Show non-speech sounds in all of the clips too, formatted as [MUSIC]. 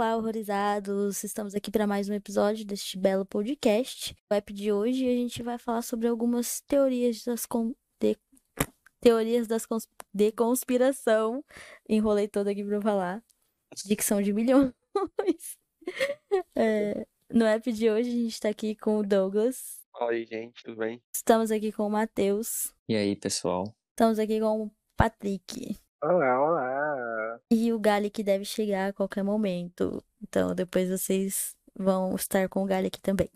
Olá, horrorizados! Estamos aqui para mais um episódio deste belo podcast. No app de hoje a gente vai falar sobre algumas teorias das con... de... teorias das cons... de conspiração. Enrolei todo aqui para falar. Dicção de milhões. [LAUGHS] é... No app de hoje a gente está aqui com o Douglas. Oi, gente, tudo bem? Estamos aqui com o Matheus. E aí, pessoal? Estamos aqui com o Patrick. Olá, olá. E o Gali que deve chegar a qualquer momento. Então, depois vocês vão estar com o Gali aqui também.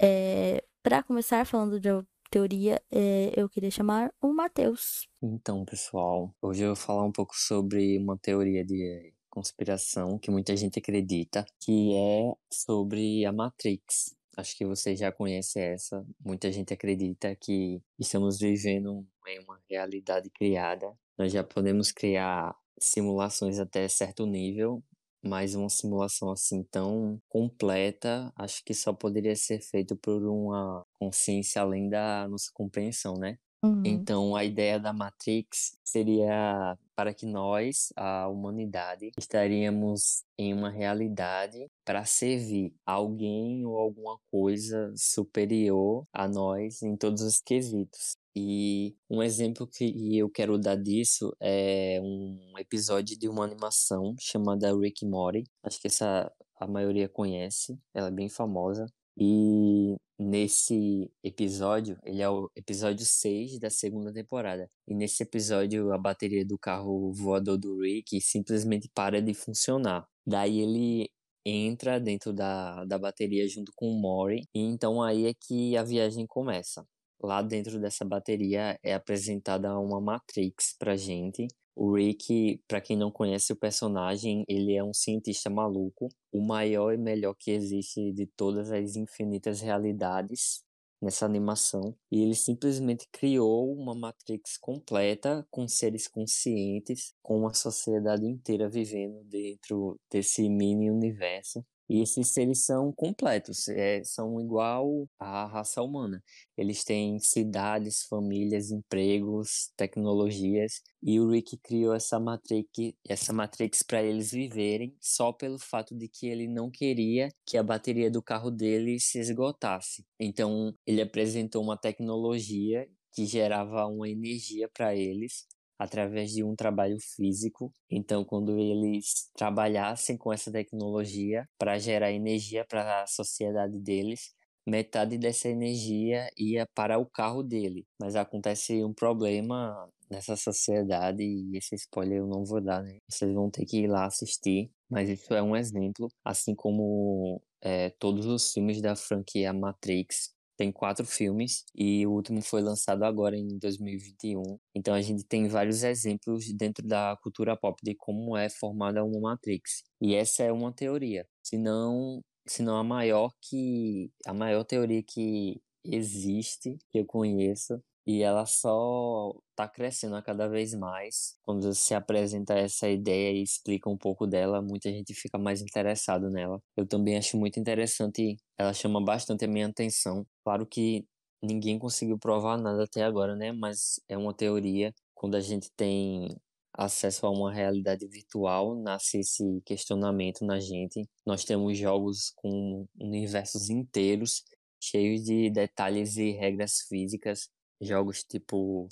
É, para começar falando de teoria, é, eu queria chamar o Matheus. Então, pessoal, hoje eu vou falar um pouco sobre uma teoria de conspiração que muita gente acredita, que é sobre a Matrix. Acho que você já conhece essa. Muita gente acredita que estamos vivendo em uma realidade criada nós já podemos criar simulações até certo nível, mas uma simulação assim tão completa, acho que só poderia ser feito por uma consciência além da nossa compreensão, né? Uhum. Então, a ideia da Matrix seria para que nós, a humanidade, estaríamos em uma realidade para servir alguém ou alguma coisa superior a nós em todos os quesitos. E um exemplo que eu quero dar disso é um episódio de uma animação chamada Rick Morty. Acho que essa a maioria conhece, ela é bem famosa. E nesse episódio, ele é o episódio 6 da segunda temporada. E nesse episódio, a bateria do carro voador do Rick simplesmente para de funcionar. Daí ele entra dentro da, da bateria junto com o Mori, e então aí é que a viagem começa lá dentro dessa bateria é apresentada uma Matrix pra gente. O Rick, para quem não conhece o personagem, ele é um cientista maluco, o maior e melhor que existe de todas as infinitas realidades nessa animação. E ele simplesmente criou uma Matrix completa com seres conscientes, com uma sociedade inteira vivendo dentro desse mini universo. E esses seres são completos, é, são igual à raça humana. Eles têm cidades, famílias, empregos, tecnologias, e o Rick criou essa matrix, essa matrix para eles viverem só pelo fato de que ele não queria que a bateria do carro dele se esgotasse. Então, ele apresentou uma tecnologia que gerava uma energia para eles através de um trabalho físico. Então, quando eles trabalhassem com essa tecnologia para gerar energia para a sociedade deles, metade dessa energia ia para o carro dele. Mas acontece um problema nessa sociedade e esse spoiler eu não vou dar, né? Vocês vão ter que ir lá assistir. Mas isso é um exemplo, assim como é, todos os filmes da franquia Matrix tem quatro filmes e o último foi lançado agora em 2021. Então a gente tem vários exemplos dentro da cultura pop de como é formada uma Matrix. E essa é uma teoria. Se não, se não a maior que a maior teoria que existe que eu conheço e ela só está crescendo a cada vez mais. Quando se apresenta essa ideia e explica um pouco dela, muita gente fica mais interessado nela. Eu também acho muito interessante, ela chama bastante a minha atenção. Claro que ninguém conseguiu provar nada até agora, né? Mas é uma teoria. Quando a gente tem acesso a uma realidade virtual, nasce esse questionamento na gente. Nós temos jogos com universos inteiros, cheios de detalhes e regras físicas Jogos tipo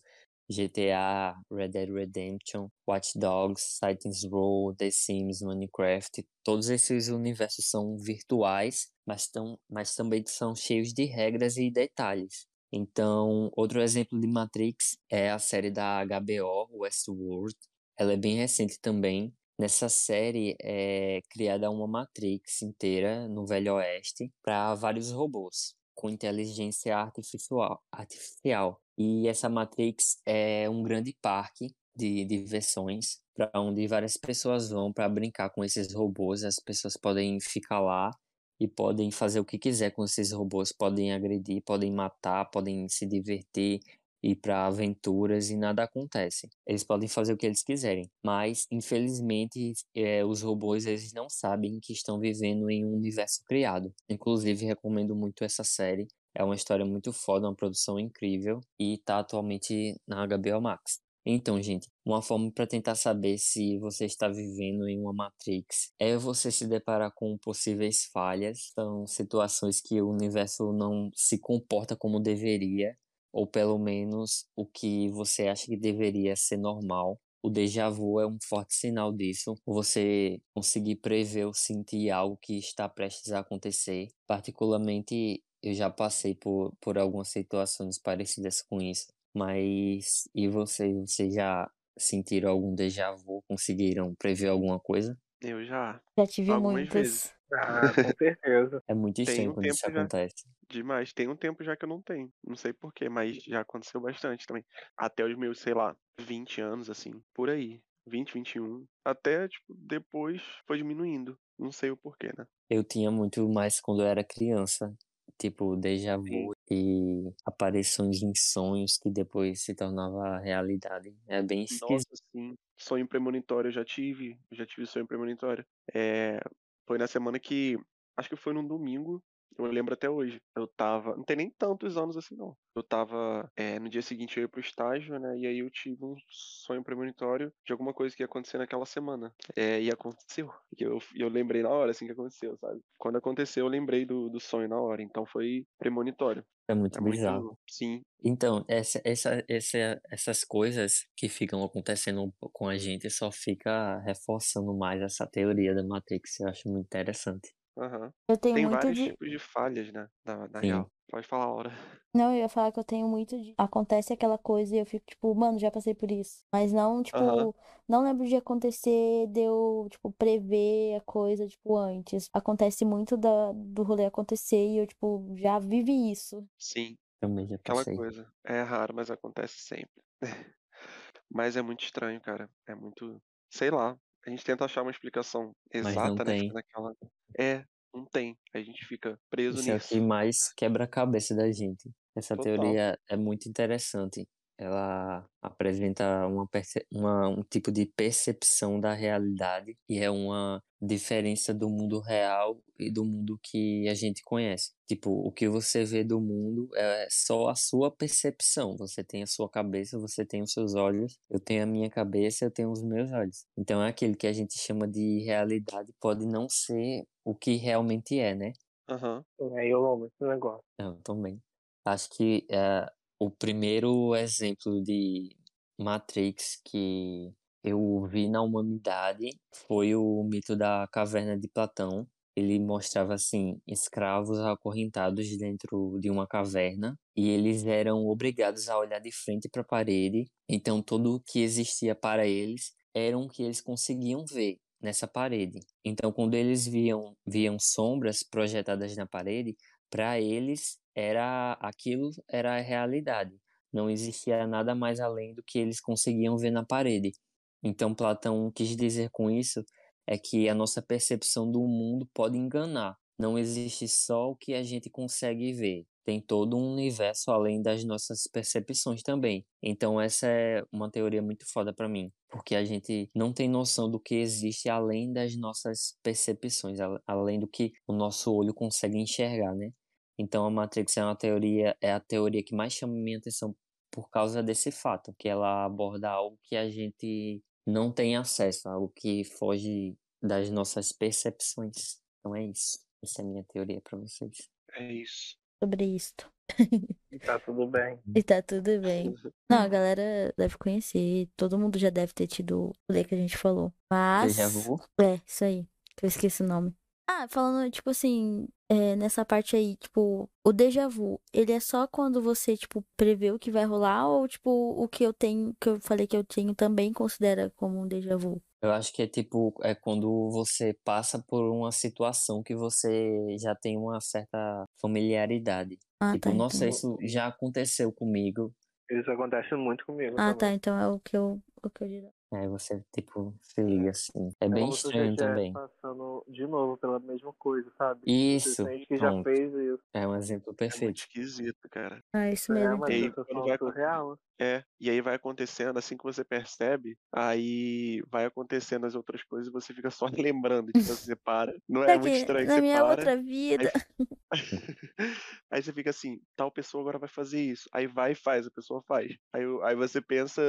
GTA, Red Dead Redemption, Watch Dogs, Saints Row, The Sims, Minecraft, todos esses universos são virtuais, mas, tão, mas também são cheios de regras e detalhes. Então, outro exemplo de Matrix é a série da HBO, Westworld. Ela é bem recente também. Nessa série é criada uma Matrix inteira no Velho Oeste para vários robôs com inteligência artificial, artificial. E essa Matrix é um grande parque de diversões para onde várias pessoas vão para brincar com esses robôs. As pessoas podem ficar lá e podem fazer o que quiser com esses robôs, podem agredir, podem matar, podem se divertir, ir para aventuras e nada acontece. Eles podem fazer o que eles quiserem, mas infelizmente é, os robôs eles não sabem que estão vivendo em um universo criado. Inclusive recomendo muito essa série. É uma história muito foda, uma produção incrível e tá atualmente na HBO Max. Então, gente, uma forma para tentar saber se você está vivendo em uma Matrix é você se deparar com possíveis falhas, são situações que o universo não se comporta como deveria, ou pelo menos o que você acha que deveria ser normal. O déjà vu é um forte sinal disso. Você conseguir prever ou sentir algo que está prestes a acontecer. Particularmente, eu já passei por, por algumas situações parecidas com isso. Mas e vocês? Vocês já sentiram algum déjà vu? Conseguiram prever alguma coisa? Eu já. Já tive Algumas muitas. vezes. Ah, com [LAUGHS] certeza. É muito estranho um quando isso tempo já. acontece. Demais. Tem um tempo já que eu não tenho. Não sei porquê, mas já aconteceu bastante também. Até os meus, sei lá, 20 anos, assim. Por aí. 20, 21. Até, tipo, depois foi diminuindo. Não sei o porquê, né? Eu tinha muito mais quando eu era criança. Tipo, déjà vu e aparições em sonhos que depois se tornava realidade. É bem esquisito. Nossa, sim. Sonho premonitório eu já tive. Eu já tive sonho premonitório. É, foi na semana que. Acho que foi num domingo. Eu lembro até hoje. Eu tava. Não tem nem tantos anos assim, não. Eu tava. é, no dia seguinte eu ia pro estágio, né? E aí eu tive um sonho premonitório de alguma coisa que ia acontecer naquela semana. É, e aconteceu. E eu, eu lembrei na hora, assim, que aconteceu, sabe? Quando aconteceu, eu lembrei do, do sonho na hora. Então foi premonitório. É muito É bizarro. muito. Sim. Então, essa, essa, essa, essas coisas que ficam acontecendo com a gente só fica reforçando mais essa teoria da Matrix. Eu acho muito interessante. Aham. Eu tenho Tem muito vários de. tipos de falhas, né? Sim. real. Pode falar, Laura. [LAUGHS] Não, eu ia falar que eu tenho muito de. Acontece aquela coisa e eu fico, tipo, mano, já passei por isso. Mas não, tipo, Aham. não lembro de acontecer, de eu, tipo, prever a coisa, tipo, antes. Acontece muito da, do rolê acontecer e eu, tipo, já vivi isso. Sim. Também já Aquela passei. coisa. É raro, mas acontece sempre. [LAUGHS] Mas é muito estranho, cara. É muito. Sei lá. A gente tenta achar uma explicação exata, né? naquela. É, não tem. A gente fica preso Isso é o nisso. que mais quebra a cabeça da gente. Essa Total. teoria é muito interessante. Ela apresenta uma, uma- um tipo de percepção da realidade e é uma diferença do mundo real e do mundo que a gente conhece. Tipo, o que você vê do mundo é só a sua percepção. Você tem a sua cabeça, você tem os seus olhos, eu tenho a minha cabeça, eu tenho os meus olhos. Então, é aquilo que a gente chama de realidade pode não ser o que realmente é, né? Aham. Aí eu amo esse negócio. Eu também. Acho que é, o primeiro exemplo de Matrix que eu vi na humanidade foi o mito da caverna de Platão. Ele mostrava assim escravos acorrentados dentro de uma caverna e eles eram obrigados a olhar de frente para a parede. Então tudo o que existia para eles era o que eles conseguiam ver nessa parede. Então quando eles viam viam sombras projetadas na parede, para eles era aquilo era a realidade. Não existia nada mais além do que eles conseguiam ver na parede. Então Platão quis dizer com isso é que a nossa percepção do mundo pode enganar. Não existe só o que a gente consegue ver. Tem todo um universo além das nossas percepções também. Então essa é uma teoria muito foda para mim, porque a gente não tem noção do que existe além das nossas percepções, além do que o nosso olho consegue enxergar, né? Então a Matrix é uma teoria, é a teoria que mais chama minha atenção por causa desse fato, que ela aborda algo que a gente não tem acesso, algo que foge das nossas percepções. Então é isso. Essa é a minha teoria para vocês. É isso. Sobre isto. E tá tudo bem. [LAUGHS] E tá tudo bem. Não, a galera deve conhecer. Todo mundo já deve ter tido o rolê que a gente falou. Mas. Déjà vu? É, isso aí. Que eu esqueci o nome. Ah, falando, tipo assim, é, nessa parte aí, tipo, o déjà vu, ele é só quando você, tipo, prevê o que vai rolar, ou, tipo, o que eu tenho, que eu falei que eu tenho também considera como um déjà vu? Eu acho que é tipo, é quando você passa por uma situação que você já tem uma certa familiaridade. Ah, Tipo, tá. nossa, então... isso já aconteceu comigo. Isso acontece muito comigo Ah, também. tá. Então é o que eu, o que eu diria. Aí você, tipo, se liga assim. É bem como se você estranho também. passando de novo pela mesma coisa, sabe? Isso, Você sente que já fez isso. É um exemplo É muito perfeito. esquisito, cara. Ah, isso É mesmo. uma E aí, quando sensação vai surreal. É, e aí vai acontecendo, assim que você percebe, aí vai acontecendo as outras coisas e você fica só [LAUGHS] lembrando, tipo, você para. Não é Tá muito aqui, estranho que na você minha para. outra vida. Aí [LAUGHS] [LAUGHS] Aí você fica assim, tal pessoa agora vai fazer isso. Aí vai e faz, a pessoa faz. Aí, aí você pensa,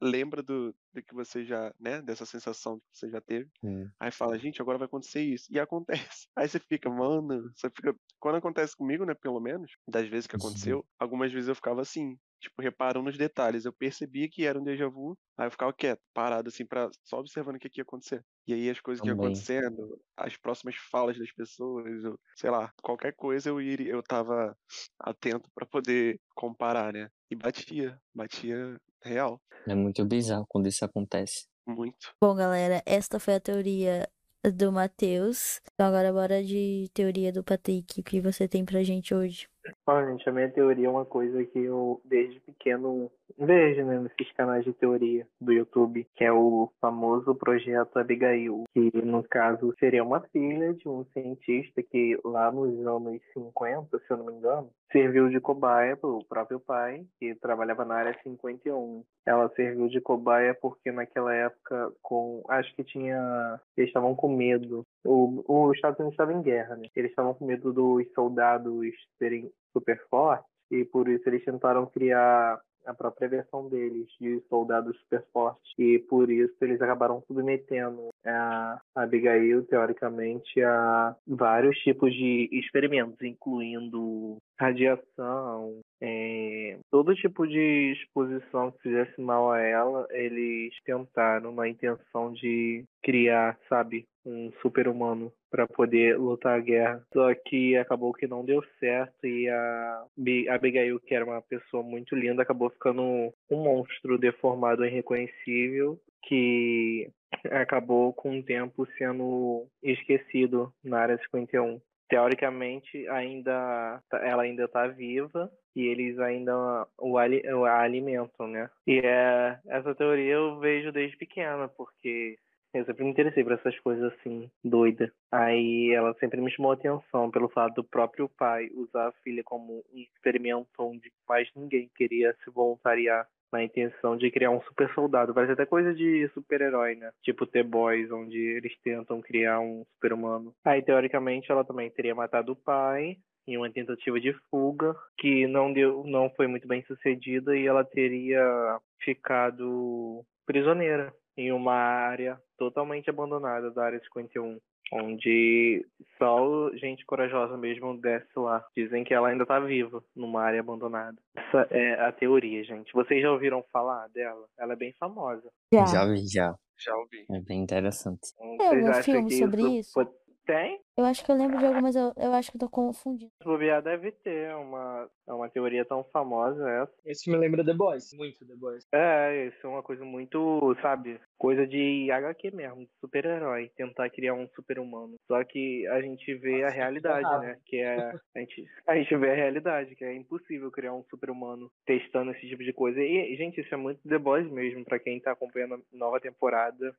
lembra do, do que você já, né? Dessa sensação que você já teve. Hum. Aí fala, gente, agora vai acontecer isso. E acontece. [LAUGHS] Aí você fica, mano, você fica. Quando acontece comigo, né, pelo menos, das vezes que Uhum. aconteceu, algumas vezes eu ficava assim, tipo, reparando nos detalhes. Eu percebia que era um déjà vu, aí eu ficava quieto, parado, assim, pra, só observando o que, que ia acontecer. E aí as coisas que iam Também. acontecendo, as próximas falas das pessoas, eu, sei lá, qualquer coisa eu iria, eu tava atento pra poder comparar, né? E batia, batia real, É muito bizarro quando isso acontece. muito. Bom, galera, esta foi a teoria do Matheus. Então agora bora de teoria do Patrick. O que você tem pra gente hoje? Olha, gente, a minha teoria é uma coisa que eu, desde pequeno, vejo, né, nesses canais de teoria do YouTube, que é o famoso projeto Abigail, que, no caso, seria uma filha de um cientista que, lá nos anos 50, se eu não me engano, serviu de cobaia para o próprio pai, que trabalhava na área 51. Ela serviu de cobaia porque, naquela época, com acho que tinha... Eles estavam com medo. O, os Estados Unidos estavam em guerra, né? Eles estavam com medo dos soldados serem super fortes e por isso eles tentaram criar a própria versão deles de soldados super fortes e por isso eles acabaram submetendo a Abigail teoricamente a vários tipos de experimentos incluindo radiação é, todo tipo de exposição que fizesse mal a ela eles tentaram na intenção de criar sabe um super-humano para poder lutar a guerra. Só que acabou que não deu certo e a Bi- a Abigail, que era uma pessoa muito linda, acabou ficando um monstro deformado e irreconhecível que acabou com o tempo sendo esquecido na área 51. Teoricamente, ainda ela ainda está viva e eles ainda o, ali, o alimentam, né? E é, essa teoria eu vejo desde pequena, porque eu sempre me interessei por essas coisas assim, doida. Aí ela sempre me chamou atenção pelo fato do próprio pai usar a filha como um experimento onde mais ninguém queria se voluntariar na intenção de criar um super soldado. Parece até coisa de super-herói, né? Tipo The Boys, onde eles tentam criar um super-humano. Aí, teoricamente, ela também teria matado o pai em uma tentativa de fuga que não deu, não foi muito bem sucedida e ela teria ficado prisioneira em uma área totalmente abandonada da área 51, onde só gente corajosa mesmo desce lá. Dizem que ela ainda tá viva numa área abandonada. Essa é a teoria, gente. Vocês já ouviram falar dela? Ela é bem famosa. Já vi, já. Já ouvi. É bem interessante. Tem Vocês algum filme sobre isso? pode- Tem? Eu acho que eu lembro de algumas, eu, eu acho que eu tô confundindo. Se bobear, deve ter uma, é uma teoria tão famosa essa. Esse me lembra The Boys, muito The Boys. É, isso é uma coisa muito, sabe, coisa de HQ mesmo, de super-herói, tentar criar um super-humano. Só que a gente vê a Nossa, realidade, errado. né? Que é. A gente, [LAUGHS] a gente vê a realidade, que é impossível criar um super-humano testando esse tipo de coisa. E, gente, isso é muito The Boys mesmo, pra quem tá acompanhando a nova temporada.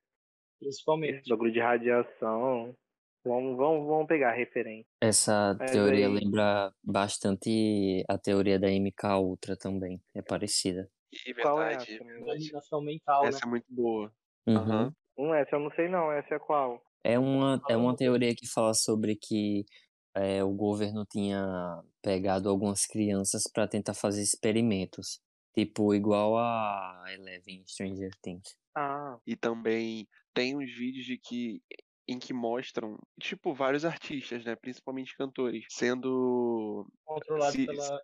Principalmente. Esse bagulho de radiação. Vamos, vamos, vamos pegar a referência. Essa Mas teoria aí- lembra bastante a teoria da MK Ultra também. É parecida. E Qual é verdade. essa? Imaginação mental, né? Essa é muito boa. Uhum. Aham. Hum, essa eu não sei não, essa é qual? É uma, é uma teoria que fala sobre que é, o governo tinha pegado algumas crianças para tentar fazer experimentos. Tipo, igual a Eleven Stranger Things. Ah, E também tem uns vídeos de que em que mostram, tipo, vários artistas, né? Principalmente cantores, sendo. Controlado Se- pela?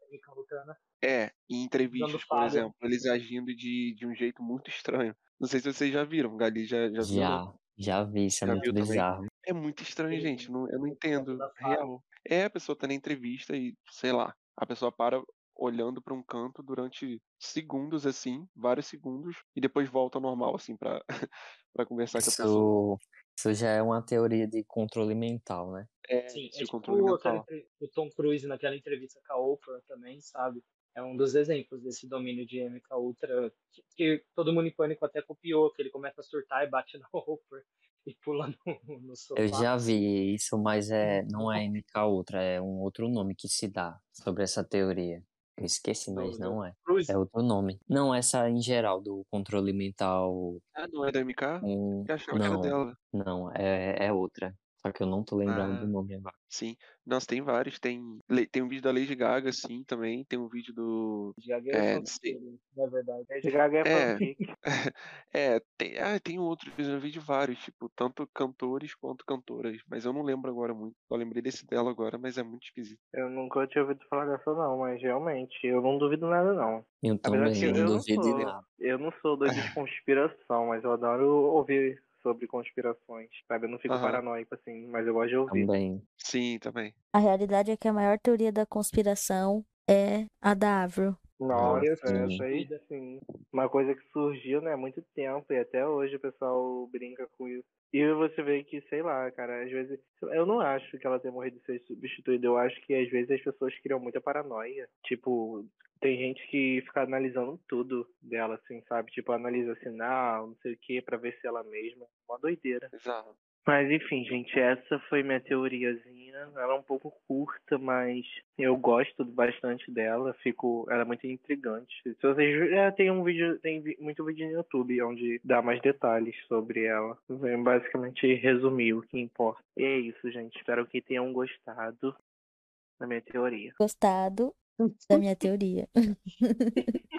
É, em entrevistas, por exemplo, eles agindo de, de um jeito muito estranho. Não sei se vocês já viram, Gali já, já viu? Já, já vi, isso é Já muito também? bizarro. É muito estranho, Sim, gente. Não, eu não entendo. fala. Real. É, a pessoa tá na entrevista e, sei lá, a pessoa para olhando pra um canto durante segundos, assim, vários segundos, e depois volta ao normal, assim, pra [LAUGHS] conversar com a pessoa. Isso, já é uma teoria de controle mental, né? É, Sim, isso, é o tipo controle aquela o Tom Cruise naquela entrevista com a Oprah também, sabe? É um dos exemplos desse domínio de MK Ultra que, que todo mundo em pânico até copiou, que ele começa a surtar e bate [LAUGHS] na Oprah e pula no, no sofá. Eu já vi isso, mas é, não é MK Ultra, é um outro nome que se dá sobre essa teoria. Eu esqueci, mas não é. Cruise. É outro nome. Não, essa em geral, do controle mental. Ah, não é da MK? Um... Eu achava que era Não, dela. não, é, é outra. Só que eu não tô lembrando Ah. do nome agora. Sim. Nossa, tem vários. Tem, tem um vídeo da Lady Gaga, sim, também. Tem um vídeo do. Já ganhei É, é, sim. na verdade. Lady Gaga é É. fanfic. [LAUGHS] É, tem, ah, tem outros, eu vi de vários, tipo, tanto cantores quanto cantoras, mas eu não lembro agora muito. Só lembrei desse dela agora, mas é muito esquisito. Eu nunca tinha ouvido falar dessa não, mas realmente, eu não duvido nada não. Eu Apesar também eu não duvido sou. nada. Eu não sou doido de [LAUGHS] conspiração, mas eu adoro ouvir sobre conspirações, sabe? Eu não fico Aham. paranoico assim, mas eu gosto de ouvir. Também. Sim, também. A realidade é que a maior teoria da conspiração é a da Avril. Nossa, sim. essa aí sim. Uma coisa que surgiu, né, há muito tempo, e até hoje o pessoal brinca com isso. E você vê que, sei lá, cara, às vezes. Eu não acho que ela tenha morrido de ser substituída. Eu acho que às vezes as pessoas criam muita paranoia. Tipo, tem gente que fica analisando tudo dela, assim, sabe? Tipo, analisa sinal, não sei o que, pra ver se ela mesma. Uma doideira. Exato. Mas enfim, gente, essa foi minha teoriazinha. Ela é um pouco curta, mas eu gosto bastante dela. Fico, ela é muito intrigante. Se vocês é, tem um vídeo, tem muito vídeo no YouTube onde dá mais detalhes sobre ela. Vem basicamente resumir o que importa. E é isso, gente. Espero que tenham gostado da minha teoria. Gostado da minha teoria. [LAUGHS]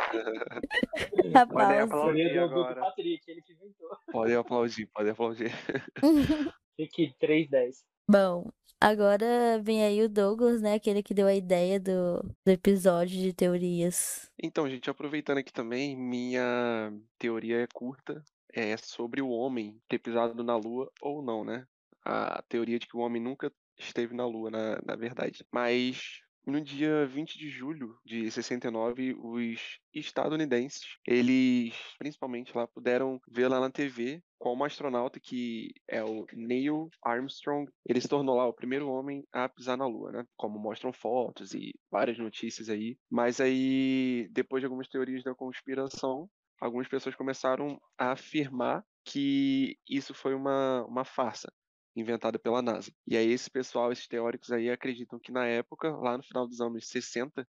Podem A pausa. aplaudir Teoria do, do agora. Patrick, ele que inventou. Pode aplaudir, pode aplaudir. [LAUGHS] Fique 310. Bom, agora vem aí o Douglas, né? Aquele que deu a ideia do, do episódio de teorias. Então, gente, aproveitando aqui também, minha teoria é curta. É sobre o homem ter pisado na Lua ou não, né? A teoria de que o homem nunca esteve na Lua, na, na verdade. Mas no dia 20 de julho de 69, os estadunidenses, eles principalmente lá puderam ver lá na TV como astronauta que é o Neil Armstrong, ele se tornou lá o primeiro homem a pisar na Lua, né? Como mostram fotos e várias notícias aí. Mas aí, depois de algumas teorias da conspiração, algumas pessoas começaram a afirmar que isso foi uma, uma farsa inventada pela NASA. E aí esse pessoal, esses teóricos aí acreditam que na época, lá no final dos anos 60,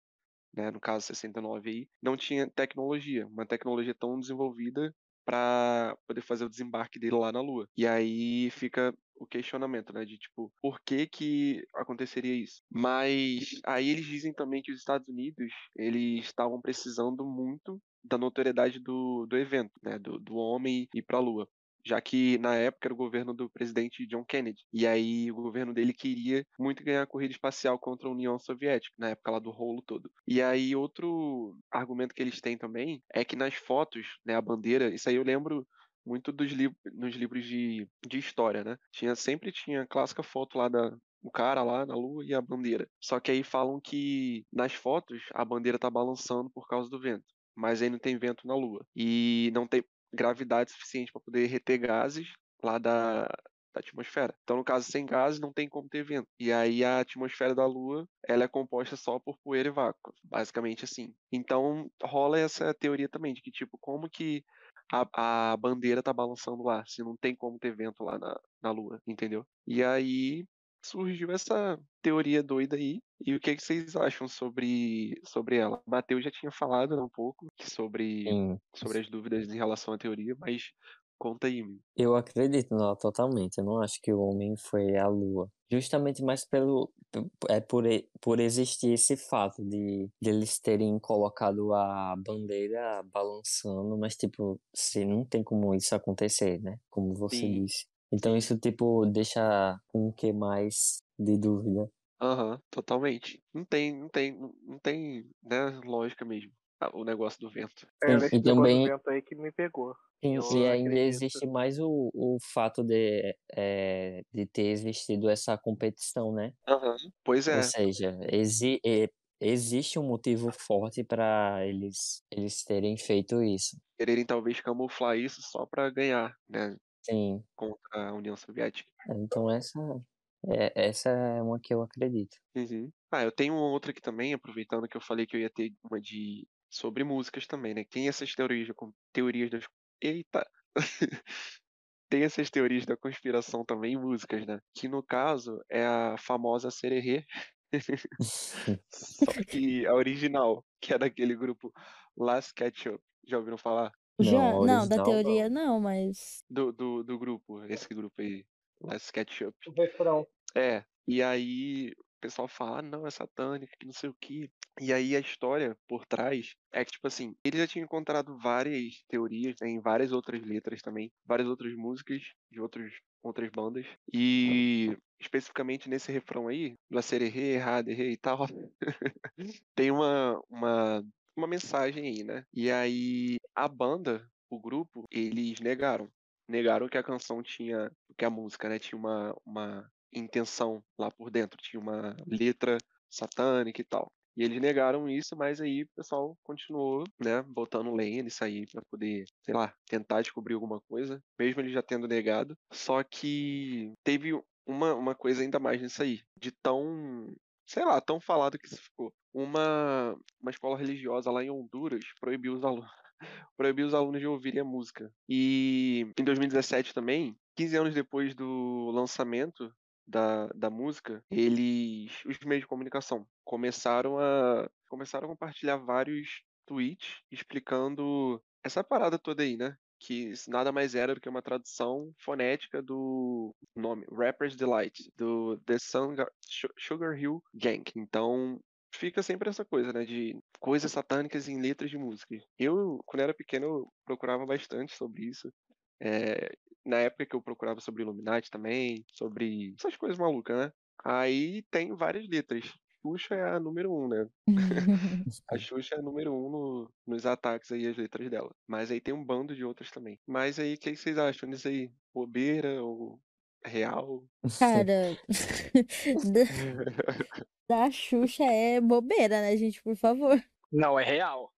né, no caso 69 aí, não tinha tecnologia, uma tecnologia tão desenvolvida para poder fazer o desembarque dele lá na Lua. E aí fica o questionamento, né, de tipo, por que que aconteceria isso? Mas aí eles dizem também que os Estados Unidos, eles estavam precisando muito da notoriedade do, do evento, né, do, do homem ir para a Lua já que na época era o governo do presidente John Kennedy. E aí o governo dele queria muito ganhar a corrida espacial contra a União Soviética, na época lá do rolo todo. E aí outro argumento que eles têm também é que nas fotos, né, a bandeira, isso aí eu lembro muito dos li nos livros de, de história, né? Tinha sempre tinha a clássica foto lá da o cara lá na lua e a bandeira. Só que aí falam que nas fotos a bandeira tá balançando por causa do vento, mas aí não tem vento na lua. E não tem gravidade suficiente para poder reter gases lá da, da atmosfera. Então, no caso, sem gases, não tem como ter vento. E aí a atmosfera da Lua, ela é composta só por poeira e vácuo, basicamente assim. Então, rola essa teoria também de que, tipo, como que a, a bandeira tá balançando lá, se não tem como ter vento lá na, na Lua, entendeu? E aí surgiu essa teoria doida aí. E o que, que vocês acham sobre, sobre ela? O Matheus já tinha falado um pouco sobre, Sim. sobre as dúvidas em relação à teoria, mas conta aí, meu. Eu acredito nela totalmente. Eu não acho que o homem foi à Lua. Justamente mais pelo é por, por existir esse fato de, de eles terem colocado a bandeira balançando, mas tipo, se não tem como isso acontecer, né? Como você Sim. disse. Então isso tipo deixa um que mais de dúvida. Aham, totalmente. Não tem, não tem, não não tem, né, lógica mesmo. O negócio do vento. É, e negócio também- do vento aí que me pegou. Sim, e ainda acredito. existe mais o, o fato de, é, de ter existido essa competição, né? Aham. Pois é, Ou seja, exi existe um motivo forte para eles, eles terem feito isso. quererem talvez camuflar isso só pra ganhar, né, Sim, contra a União Soviética. então essa é, essa é uma que eu acredito. Uhum. Ah, eu tenho outra aqui também, aproveitando que eu falei que eu ia ter uma de sobre músicas também, né? Tem essas teorias, teorias das Eita! [LAUGHS] Tem essas teorias da conspiração também em músicas, né? Que no caso é a famosa Sererê, [LAUGHS] só que a original, que é daquele grupo Last Ketchup. Já ouviram falar? Não, Já, a não, da teoria não, mas. Do, do, do grupo, esse grupo aí. Last Ketchup. O refrão. É, e aí o pessoal fala, ah, não, é satânica, que não sei o que. E aí a história por trás é que, tipo assim, ele já tinha encontrado várias teorias né, em várias outras letras também, várias outras músicas de outros, outras bandas. E especificamente nesse refrão aí, do acererê, errado, errei e tal, [LAUGHS] tem uma, uma, uma mensagem aí, né? E aí a banda, o grupo, eles negaram. Negaram que a canção tinha, que a música, né, tinha uma, uma intenção lá por dentro, tinha uma letra satânica e tal. E eles negaram isso, mas aí o pessoal continuou, né, botando lenha nisso aí para poder, sei lá, tentar descobrir alguma coisa, mesmo ele já tendo negado. Só que teve uma, uma coisa ainda mais nisso aí, de tão, sei lá, tão falado que isso ficou. Uma, uma escola religiosa lá em Honduras proibiu os alunos [LAUGHS] proibiu os alunos de ouvirem a música. E em 2017 também, 15 anos depois do lançamento da, da música, eles, os meios de comunicação, começaram a começaram a compartilhar vários tweets explicando essa parada toda aí, né? Que nada mais era do que uma tradução fonética do nome Rapper's Delight, do The Sun Sugar Hill Gang. Então, fica sempre essa coisa, né, de coisas satânicas em letras de música. Eu, quando era pequeno, procurava bastante sobre isso. É, na época que eu procurava sobre Illuminati também, sobre essas coisas malucas, né? Aí tem várias letras. Xuxa é a número um, né? [LAUGHS] [LAUGHS] a Xuxa é a número um no, nos ataques aí, as letras dela. Mas aí tem um bando de outras também. Mas aí, o que vocês acham disso aí? Bobeira ou real? Cara, [LAUGHS] da, da Xuxa é bobeira, né, gente? Por favor. Não, é real.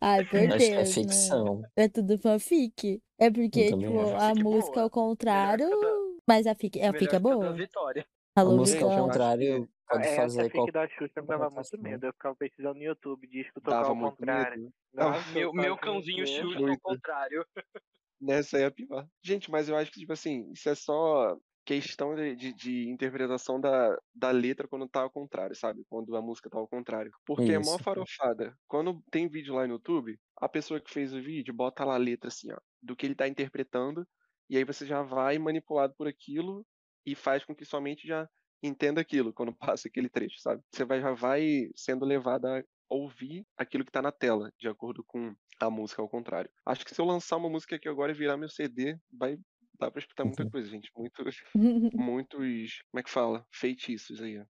Ai, por Acho que é Deus, né? ficção. É tudo fanfic. É porque, tipo, a é música boa. ao contrário. A Mas a fic, a Melhor fic é a boa? Vitória. A Alô, música ao contrário pode Essa fazer qualquer da Xuxa me dava muito interpretação. medo. Eu ficava pesquisando no YouTube, disco tocar Dava ao contrário. medo. Nossa, Meu, eu meu cãozinho. Xuxa ao contrário. [LAUGHS] Nessa aí é a pior. Gente, mas eu acho que, tipo assim, isso é só questão de, de, de interpretação da, da letra quando tá ao contrário, sabe? Quando a música tá ao contrário. Porque é mó Isso. farofada. Quando tem vídeo lá no YouTube, a pessoa que fez o vídeo bota lá a letra assim, ó, do que ele tá interpretando, e aí você já vai manipulado por aquilo e faz com que sua mente já entenda aquilo quando [LAUGHS] passa aquele trecho, sabe? Você vai, já vai sendo levado a ouvir aquilo que tá na tela, de acordo com a música ao contrário. Acho que se eu lançar uma música aqui agora e virar meu CD, vai dar pra escutar muita Uhum. coisa, gente. Muito, [LAUGHS] muitos, como é que fala? Feitiços aí, ó.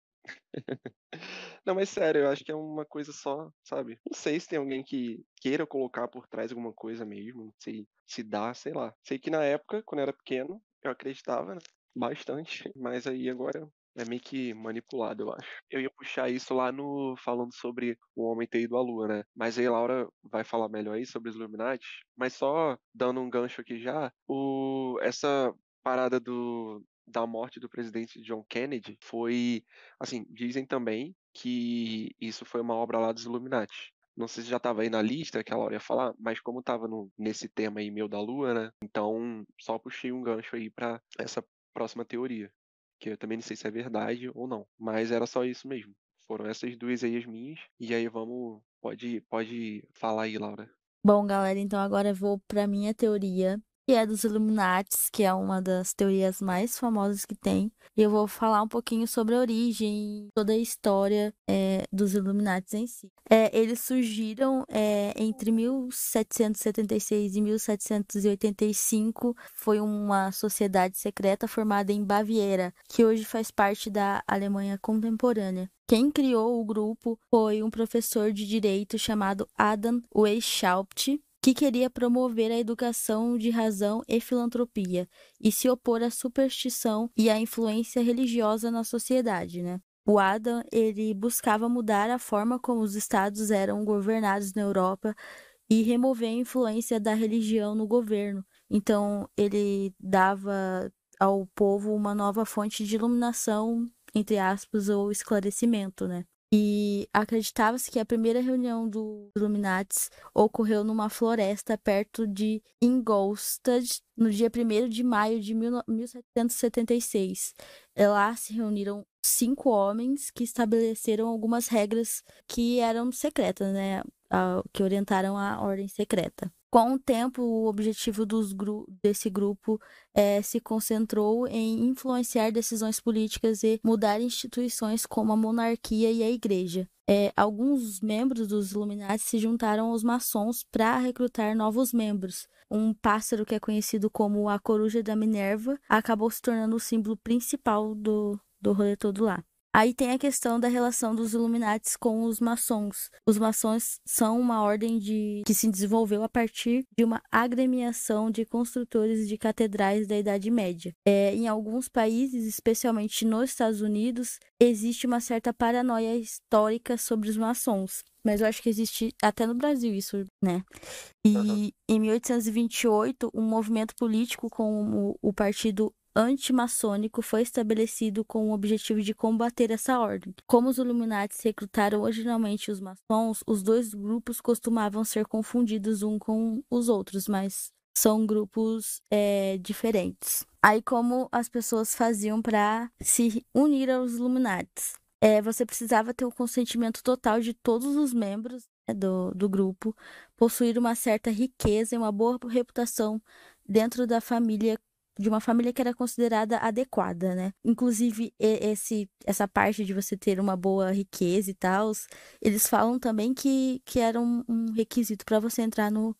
[LAUGHS] Não, mas sério, eu acho que é uma coisa só, sabe? Não sei se tem alguém que queira colocar por trás alguma coisa mesmo, não sei se dá, sei lá. Sei que na época, quando eu era pequeno, eu acreditava, né? Bastante, mas aí agora é meio que manipulado, eu acho. Eu ia puxar isso lá no falando sobre o homem ter ido à lua, né? Mas aí Laura vai falar melhor aí sobre os Illuminati, mas só dando um gancho aqui já, o essa parada do da morte do presidente John Kennedy foi, assim, dizem também que isso foi uma obra lá dos Illuminati. Não sei se já estava aí na lista que a Laura ia falar, mas como estava nesse tema aí meu da lua, né? Então só puxei um gancho aí para essa próxima teoria, que eu também não sei se é verdade ou não, mas era só isso mesmo. Foram essas duas aí as minhas. E aí vamos, pode, pode falar aí, Laura. Bom, galera, então agora eu vou pra minha teoria, que é dos Illuminates, que é uma das teorias mais famosas que tem. E eu vou falar um pouquinho sobre a origem, toda a história é, dos Illuminates em si. É, eles surgiram é, entre 1776 e 1785. Foi uma sociedade secreta formada em Baviera, que hoje faz parte da Alemanha contemporânea. Quem criou o grupo foi um professor de direito chamado Adam Weishaupt, que queria promover a educação de razão e filantropia e se opor à superstição e à influência religiosa na sociedade, né? O Adam, ele buscava mudar a forma como os estados eram governados na Europa e remover a influência da religião no governo. Então, ele dava ao povo uma nova fonte de iluminação, entre aspas, ou esclarecimento, né? E acreditava-se que a primeira reunião dos Illuminates ocorreu numa floresta perto de Ingolstadt no dia 1 de maio de 1776. Lá se reuniram cinco homens que estabeleceram algumas regras que eram secretas, né? Que orientaram a ordem secreta. Com o tempo, o objetivo gru desse grupo é, se concentrou em influenciar decisões políticas e mudar instituições como a monarquia e a igreja. É, alguns membros dos Illuminati se juntaram aos maçons para recrutar novos membros. Um pássaro que é conhecido como a coruja da Minerva acabou se tornando o símbolo principal do, do rolê todo lá. Aí tem a questão da relação dos Illuminates com os maçons. Os maçons são uma ordem de que se desenvolveu a partir de uma agremiação de construtores de catedrais da Idade Média. É, em alguns países, especialmente nos Estados Unidos, existe uma certa paranoia histórica sobre os maçons. Mas eu acho que existe até no Brasil isso, né? E uhum. em 1828, um movimento político como o Partido antimaçônico foi estabelecido com o objetivo de combater essa ordem. Como os Illuminati recrutaram originalmente os maçons, os dois grupos costumavam ser confundidos um com os outros, mas são grupos é, diferentes. Aí, como as pessoas faziam para se unir aos Illuminati? É, você precisava ter o consentimento total de todos os membros né, do, do grupo, possuir uma certa riqueza e uma boa reputação dentro da família de uma família que era considerada adequada, né? Inclusive, esse, essa parte de você ter uma boa riqueza e tal, eles falam também que, que era um, um requisito para você entrar no,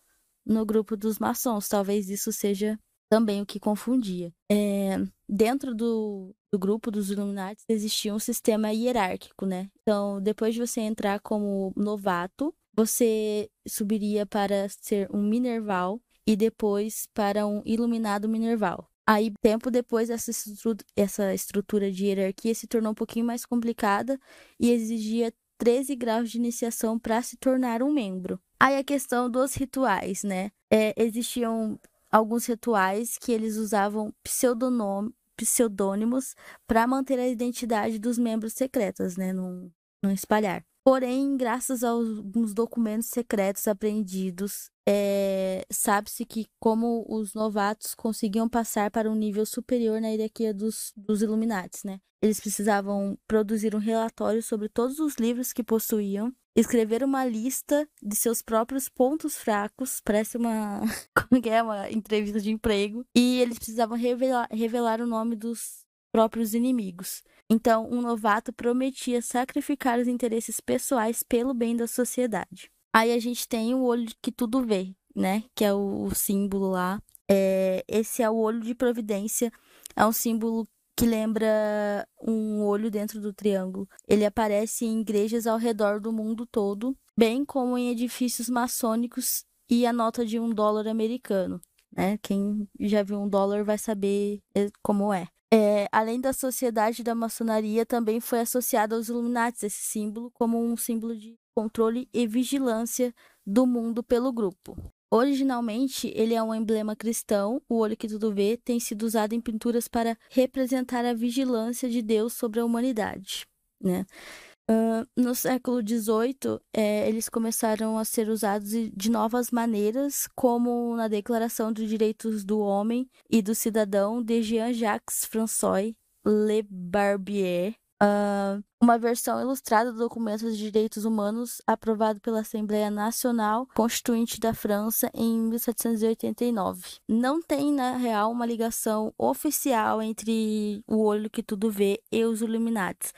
no grupo dos maçons. Talvez isso seja também o que confundia. É, dentro do, do grupo dos Illuminati existia um sistema hierárquico, né? Então, depois de você entrar como novato, você subiria para ser um Minerval, e depois para um iluminado minerval. Aí, tempo depois, essa, estru essa estrutura de hierarquia se tornou um pouquinho mais complicada e exigia 13 graus de iniciação para se tornar um membro. Aí a questão dos rituais, né? É, existiam alguns rituais que eles usavam pseudônimos para manter a identidade dos membros secretas, né? Não, não espalhar. Porém, graças a alguns documentos secretos apreendidos, é, sabe-se que como os novatos conseguiam passar para um nível superior na hierarquia dos, dos né? Eles precisavam produzir um relatório sobre todos os livros que possuíam, escrever uma lista de seus próprios pontos fracos, parece uma, [LAUGHS] como é, uma entrevista de emprego, e eles precisavam revelar, revelar o nome dos próprios inimigos. Então, um novato prometia sacrificar os interesses pessoais pelo bem da sociedade. Aí a gente tem o olho que tudo vê, né? Que é o, símbolo lá. É, esse é o olho de providência. É um símbolo que lembra um olho dentro do triângulo. Ele aparece em igrejas ao redor do mundo todo, bem como em edifícios maçônicos e a nota de um dólar americano. Né? Quem já viu um dólar vai saber é, como é. É, além da sociedade da maçonaria, também foi associado aos Illuminati esse símbolo como um símbolo de controle e vigilância do mundo pelo grupo. Originalmente, ele é um emblema cristão, o olho que tudo vê tem sido usado em pinturas para representar a vigilância de Deus sobre a humanidade. Né? Uh, no século XVIII, é, eles começaram a ser usados de novas maneiras, como na Declaração dos Direitos do Homem e do Cidadão de Jean-Jacques François Le Barbier, uh, uma versão ilustrada do documento de direitos humanos aprovado pela Assembleia Nacional Constituinte da França em 1789. Não tem, na real, uma ligação oficial entre o olho que tudo vê e os Illuminati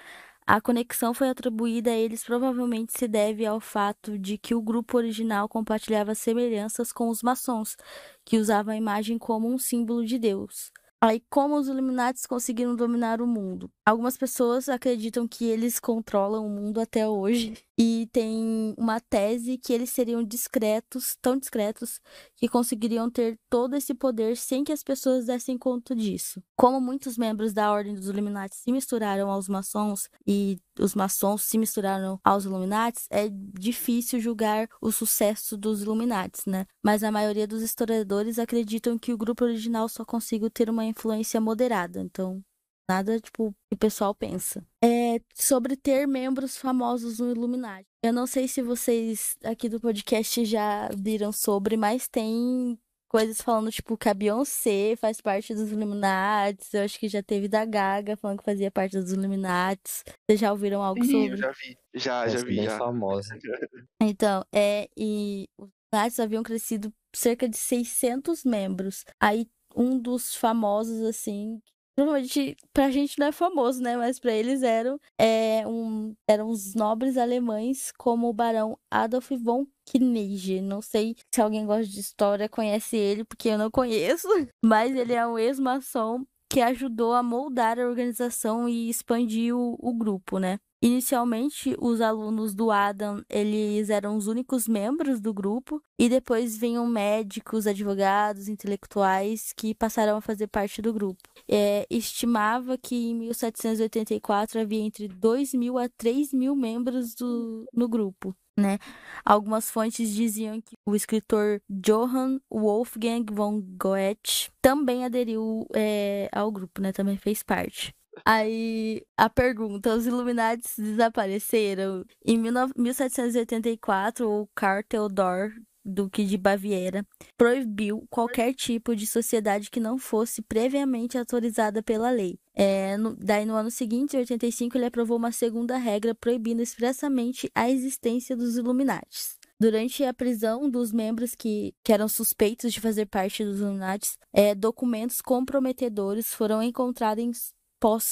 a conexão foi atribuída a eles provavelmente se deve ao fato de que o grupo original compartilhava semelhanças com os maçons, que usavam a imagem como um símbolo de Deus. Aí, como os Illuminati conseguiram dominar o mundo? Algumas pessoas acreditam que eles controlam o mundo até hoje e tem uma tese que eles seriam discretos, tão discretos, que conseguiriam ter todo esse poder sem que as pessoas dessem conta disso. Como muitos membros da Ordem dos Illuminati se misturaram aos maçons e os maçons se misturaram aos Illuminati, é difícil julgar o sucesso dos Illuminati, né? Mas a maioria dos historiadores acreditam que o grupo original só conseguiu ter uma influência moderada. Então, Nada, tipo, que o pessoal pensa. É sobre ter membros famosos no Illuminati. Eu não sei se vocês aqui do podcast já viram sobre, mas tem coisas falando, tipo, que a Beyoncé faz parte dos Illuminati. Eu acho que já teve da Gaga falando que fazia parte dos Illuminati. Vocês já ouviram algo Sim, sobre? Eu já vi. Já, já vi. Bem já. famosa. [LAUGHS] Então, é, e os Illuminati haviam crescido cerca de 600 membros. Aí um dos famosos assim, provavelmente pra gente não é famoso, né, mas para eles eram é, um, eram os nobres alemães como o barão Adolf von Knege. Não sei se alguém gosta de história conhece ele, porque eu não conheço, [LAUGHS] mas ele é um ex-maçom que ajudou a moldar a organização e expandir o, o grupo, né? Inicialmente, os alunos do Adam, eles eram os únicos membros do grupo, e depois vinham médicos, advogados, intelectuais que passaram a fazer parte do grupo. É, estimava que em 1784 havia entre 2 mil a 3 mil membros do, no grupo. Né? Algumas fontes diziam que o escritor Johann Wolfgang von Goethe também aderiu é, ao grupo, né? Também fez parte. Aí a pergunta: os Illuminati desapareceram? Em 1784, o Karl Theodor, Duque de Baviera, proibiu qualquer tipo de sociedade que não fosse previamente autorizada pela lei. É, no, daí, no ano seguinte, em 85, ele aprovou uma segunda regra proibindo expressamente a existência dos Illuminati. Durante a prisão dos membros que, que eram suspeitos de fazer parte dos Illuminati, é, documentos comprometedores foram encontrados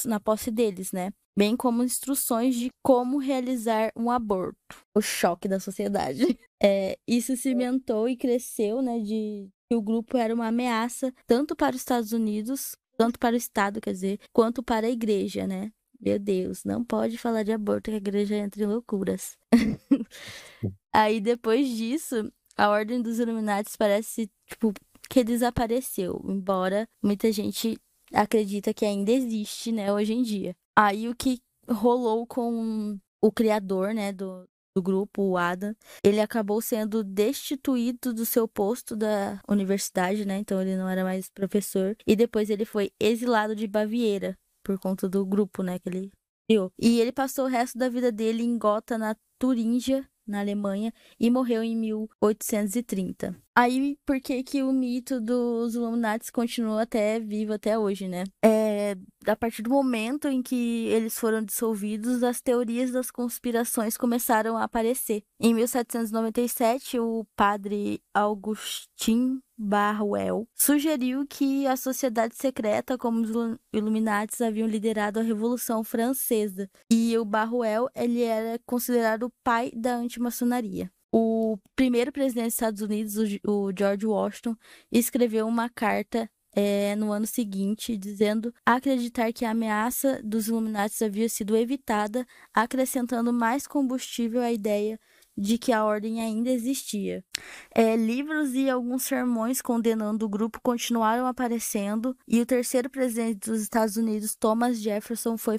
na posse deles, né? Bem como instruções de como realizar um aborto. O choque da sociedade. [LAUGHS] É, isso cimentou e cresceu, né? De que o grupo era uma ameaça tanto para os Estados Unidos, tanto para o Estado, quer dizer, quanto para a igreja, né? Meu Deus, não pode falar de aborto que a igreja entra em loucuras. [LAUGHS] Aí depois disso, a Ordem dos Illuminati parece, tipo, que desapareceu, embora muita gente acredita que ainda existe, né, hoje em dia. Aí o que rolou com o criador, né, do, do grupo, o Adam, ele acabou sendo destituído do seu posto da universidade, né? Então ele não era mais professor. E depois ele foi exilado de Baviera por conta do grupo, né, que ele criou. E ele passou o resto da vida dele em Gotha, na Turíngia, na Alemanha, e morreu em 1830. Aí, por que que o mito dos Illuminati continua até vivo até hoje, né? É, a partir do momento em que eles foram dissolvidos, as teorias das conspirações começaram a aparecer. Em 1797, o padre Augustin Barwell sugeriu que a sociedade secreta, como os Illuminati, haviam liderado a Revolução Francesa. E o Barwell, ele era considerado o pai da antimaçonaria. O primeiro presidente dos Estados Unidos, o George Washington, escreveu uma carta é, no ano seguinte, dizendo acreditar que a ameaça dos Illuminati havia sido evitada, acrescentando mais combustível à ideia de que a ordem ainda existia. É, livros e alguns sermões condenando o grupo continuaram aparecendo, e o terceiro presidente dos Estados Unidos, Thomas Jefferson, foi